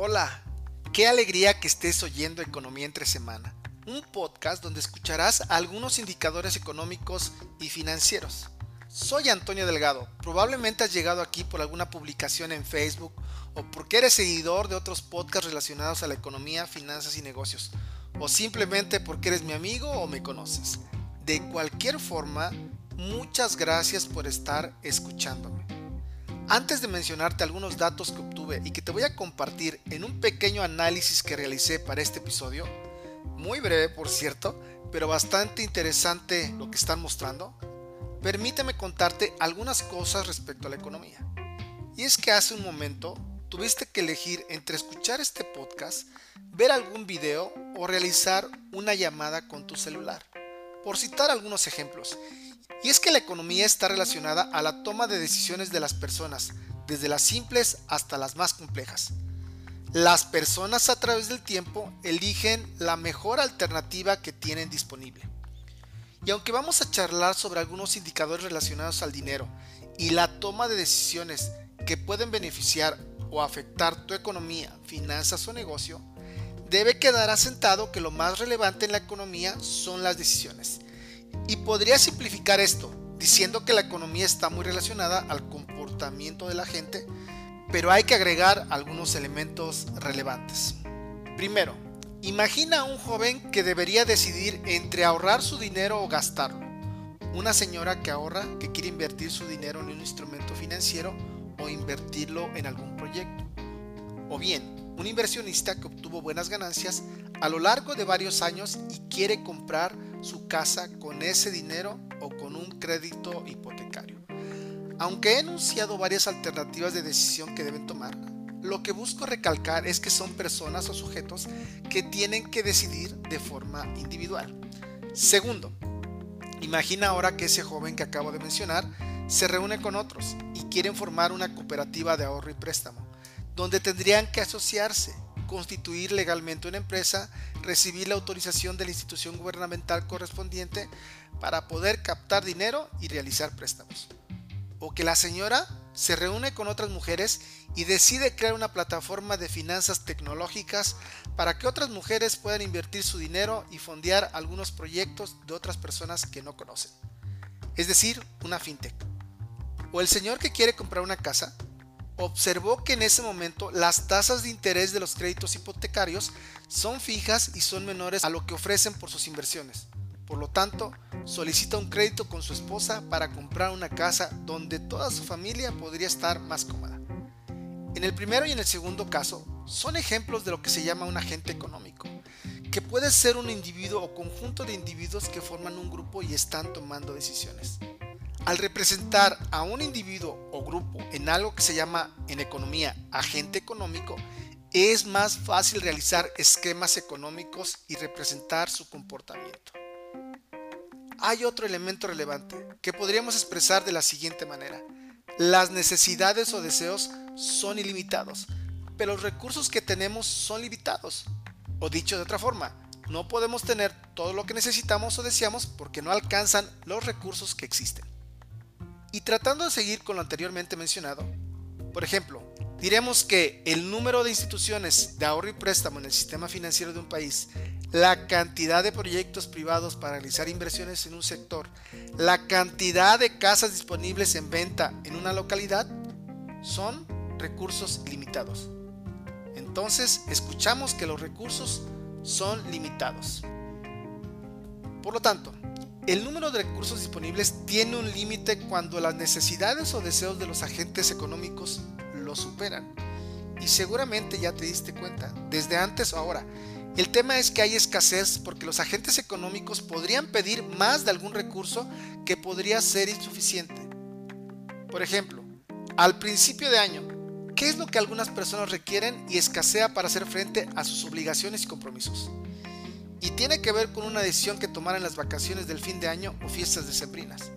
Hola, qué alegría que estés oyendo Economía entre semana, un podcast donde escucharás algunos indicadores económicos y financieros. Soy Antonio Delgado, probablemente has llegado aquí por alguna publicación en Facebook o porque eres seguidor de otros podcasts relacionados a la economía, finanzas y negocios, o simplemente porque eres mi amigo o me conoces. De cualquier forma, muchas gracias por estar escuchándome. Antes de mencionarte algunos datos que obtuve y que te voy a compartir en un pequeño análisis que realicé para este episodio, muy breve por cierto, pero bastante interesante lo que están mostrando, permíteme contarte algunas cosas respecto a la economía. Y es que hace un momento tuviste que elegir entre escuchar este podcast, ver algún video o realizar una llamada con tu celular, por citar algunos ejemplos. Y es que la economía está relacionada a la toma de decisiones de las personas, desde las simples hasta las más complejas. Las personas a través del tiempo eligen la mejor alternativa que tienen disponible. Y aunque vamos a charlar sobre algunos indicadores relacionados al dinero y la toma de decisiones que pueden beneficiar o afectar tu economía, finanzas o negocio, debe quedar asentado que lo más relevante en la economía son las decisiones y podría simplificar esto diciendo que la economía está muy relacionada al comportamiento de la gente, pero hay que agregar algunos elementos relevantes. Primero, imagina a un joven que debería decidir entre ahorrar su dinero o gastarlo. Una señora que ahorra, que quiere invertir su dinero en un instrumento financiero o invertirlo en algún proyecto. O bien, un inversionista que obtuvo buenas ganancias a lo largo de varios años y quiere comprar su casa con ese dinero o con un crédito hipotecario. Aunque he enunciado varias alternativas de decisión que deben tomar, lo que busco recalcar es que son personas o sujetos que tienen que decidir de forma individual. Segundo, imagina ahora que ese joven que acabo de mencionar se reúne con otros y quieren formar una cooperativa de ahorro y préstamo, donde tendrían que asociarse constituir legalmente una empresa, recibir la autorización de la institución gubernamental correspondiente para poder captar dinero y realizar préstamos. O que la señora se reúne con otras mujeres y decide crear una plataforma de finanzas tecnológicas para que otras mujeres puedan invertir su dinero y fondear algunos proyectos de otras personas que no conocen. Es decir, una fintech. O el señor que quiere comprar una casa observó que en ese momento las tasas de interés de los créditos hipotecarios son fijas y son menores a lo que ofrecen por sus inversiones. Por lo tanto, solicita un crédito con su esposa para comprar una casa donde toda su familia podría estar más cómoda. En el primero y en el segundo caso, son ejemplos de lo que se llama un agente económico, que puede ser un individuo o conjunto de individuos que forman un grupo y están tomando decisiones. Al representar a un individuo o grupo en algo que se llama en economía agente económico, es más fácil realizar esquemas económicos y representar su comportamiento. Hay otro elemento relevante que podríamos expresar de la siguiente manera. Las necesidades o deseos son ilimitados, pero los recursos que tenemos son limitados. O dicho de otra forma, no podemos tener todo lo que necesitamos o deseamos porque no alcanzan los recursos que existen. Y tratando de seguir con lo anteriormente mencionado, por ejemplo, diremos que el número de instituciones de ahorro y préstamo en el sistema financiero de un país, la cantidad de proyectos privados para realizar inversiones en un sector, la cantidad de casas disponibles en venta en una localidad, son recursos limitados. Entonces, escuchamos que los recursos son limitados. Por lo tanto, el número de recursos disponibles tiene un límite cuando las necesidades o deseos de los agentes económicos lo superan. Y seguramente ya te diste cuenta, desde antes o ahora. El tema es que hay escasez porque los agentes económicos podrían pedir más de algún recurso que podría ser insuficiente. Por ejemplo, al principio de año, ¿qué es lo que algunas personas requieren y escasea para hacer frente a sus obligaciones y compromisos? Y tiene que ver con una decisión que tomar en las vacaciones del fin de año o fiestas decembrinas.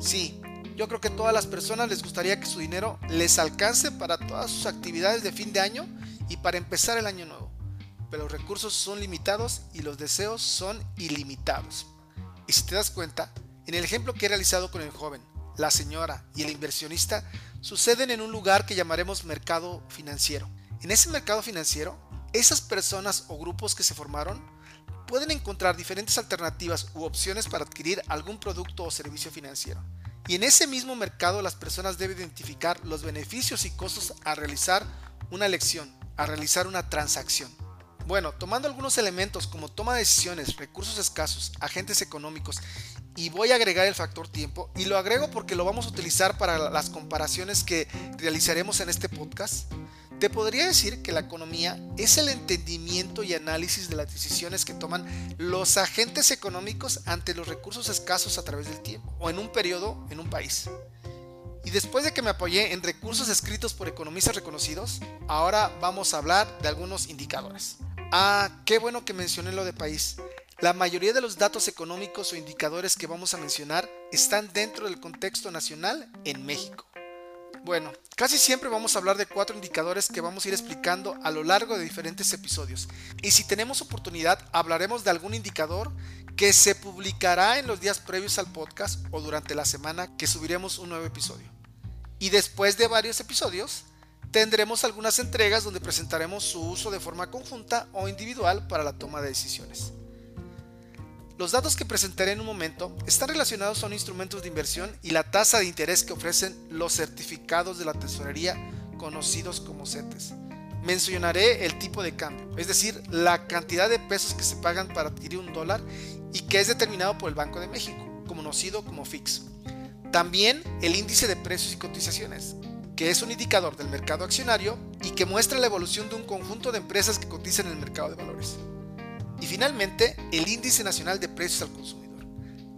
Sí, yo creo que a todas las personas les gustaría que su dinero les alcance para todas sus actividades de fin de año y para empezar el año nuevo, pero los recursos son limitados y los deseos son ilimitados. Y si te das cuenta, en el ejemplo que he realizado con el joven, la señora y el inversionista suceden en un lugar que llamaremos mercado financiero En ese mercado financiero, esas personas o grupos que se formaron pueden encontrar diferentes alternativas u opciones para adquirir algún producto o servicio financiero. Y en ese mismo mercado las personas deben identificar los beneficios y costos a realizar una elección, a realizar una transacción. Bueno, tomando algunos elementos como toma de decisiones, recursos escasos, agentes económicos y voy a agregar el factor tiempo y lo agrego porque lo vamos a utilizar para las comparaciones que realizaremos en este podcast. Te podría decir que la economía es el entendimiento y análisis de las decisiones que toman los agentes económicos ante los recursos escasos a través del tiempo o en un periodo en un país. Y después de que me apoyé en recursos escritos por economistas reconocidos, ahora vamos a hablar de algunos indicadores. Ah, qué bueno que mencioné lo de país. La mayoría de los datos económicos o indicadores que vamos a mencionar están dentro del contexto nacional en México. Bueno, casi siempre vamos a hablar de cuatro indicadores que vamos a ir explicando a lo largo de diferentes episodios. Y si tenemos oportunidad, hablaremos de algún indicador que se publicará en los días previos al podcast o durante la semana que subiremos un nuevo episodio. Y después de varios episodios, tendremos algunas entregas donde presentaremos su uso de forma conjunta o individual para la toma de decisiones. Los datos que presentaré en un momento están relacionados a instrumentos de inversión y la tasa de interés que ofrecen los certificados de la tesorería conocidos como CETES. Mencionaré el tipo de cambio, es decir, la cantidad de pesos que se pagan para adquirir un dólar y que es determinado por el Banco de México, conocido como FIX. También el índice de precios y cotizaciones, que es un indicador del mercado accionario y que muestra la evolución de un conjunto de empresas que cotizan en el mercado de valores. Y finalmente, el índice nacional de precios al consumidor,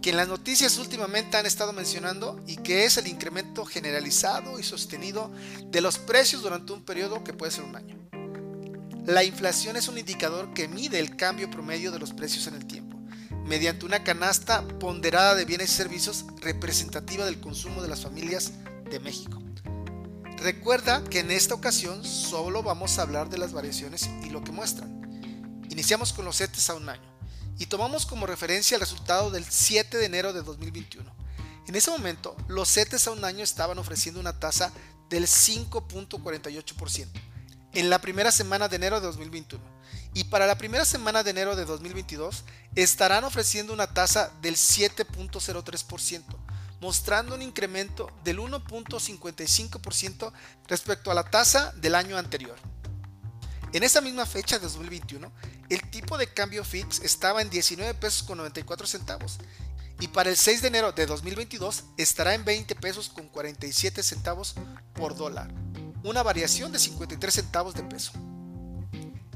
que en las noticias últimamente han estado mencionando y que es el incremento generalizado y sostenido de los precios durante un periodo que puede ser un año. La inflación es un indicador que mide el cambio promedio de los precios en el tiempo, mediante una canasta ponderada de bienes y servicios representativa del consumo de las familias de México. Recuerda que en esta ocasión solo vamos a hablar de las variaciones y lo que muestran. Iniciamos con los CETES a un año y tomamos como referencia el resultado del 7 de enero de 2021. En ese momento, los CETES a un año estaban ofreciendo una tasa del 5.48% en la primera semana de enero de 2021 y para la primera semana de enero de 2022 estarán ofreciendo una tasa del 7.03%, mostrando un incremento del 1.55% respecto a la tasa del año anterior. En esa misma fecha de 2021, el tipo de cambio fix estaba en 19 pesos con 94 centavos y para el 6 de enero de 2022 estará en 20 pesos con 47 centavos por dólar, una variación de 53 centavos de peso.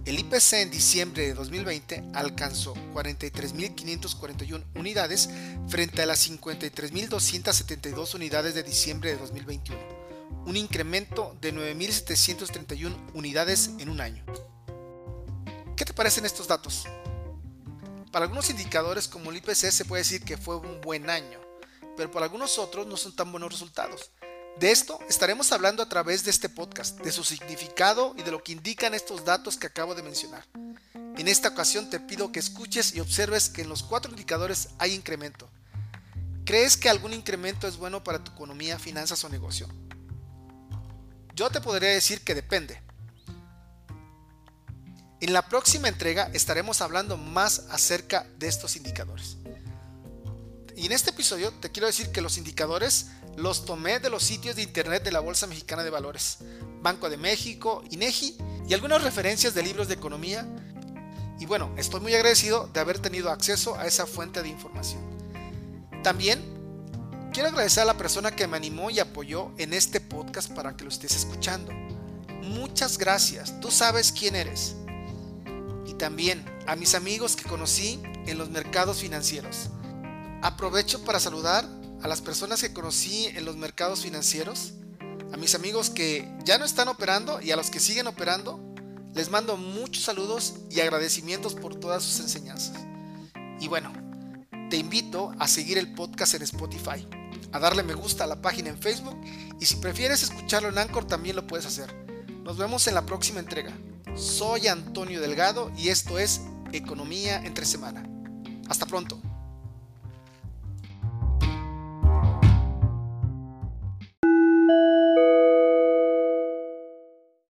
El IPC en diciembre de 2020 alcanzó 43.541 unidades frente a las 53.272 unidades de diciembre de 2021 un incremento de 9.731 unidades en un año. ¿Qué te parecen estos datos? Para algunos indicadores como el IPC se puede decir que fue un buen año, pero para algunos otros no son tan buenos resultados. De esto estaremos hablando a través de este podcast, de su significado y de lo que indican estos datos que acabo de mencionar. En esta ocasión te pido que escuches y observes que en los cuatro indicadores hay incremento. ¿Crees que algún incremento es bueno para tu economía, finanzas o negocio? Yo te podría decir que depende. En la próxima entrega estaremos hablando más acerca de estos indicadores. Y en este episodio te quiero decir que los indicadores los tomé de los sitios de internet de la Bolsa Mexicana de Valores, Banco de México, INEGI y algunas referencias de libros de economía. Y bueno, estoy muy agradecido de haber tenido acceso a esa fuente de información. También Quiero agradecer a la persona que me animó y apoyó en este podcast para que lo estés escuchando. Muchas gracias, tú sabes quién eres. Y también a mis amigos que conocí en los mercados financieros. Aprovecho para saludar a las personas que conocí en los mercados financieros, a mis amigos que ya no están operando y a los que siguen operando. Les mando muchos saludos y agradecimientos por todas sus enseñanzas. Y bueno, te invito a seguir el podcast en Spotify a darle me gusta a la página en Facebook y si prefieres escucharlo en Anchor también lo puedes hacer. Nos vemos en la próxima entrega. Soy Antonio Delgado y esto es Economía entre semana. Hasta pronto.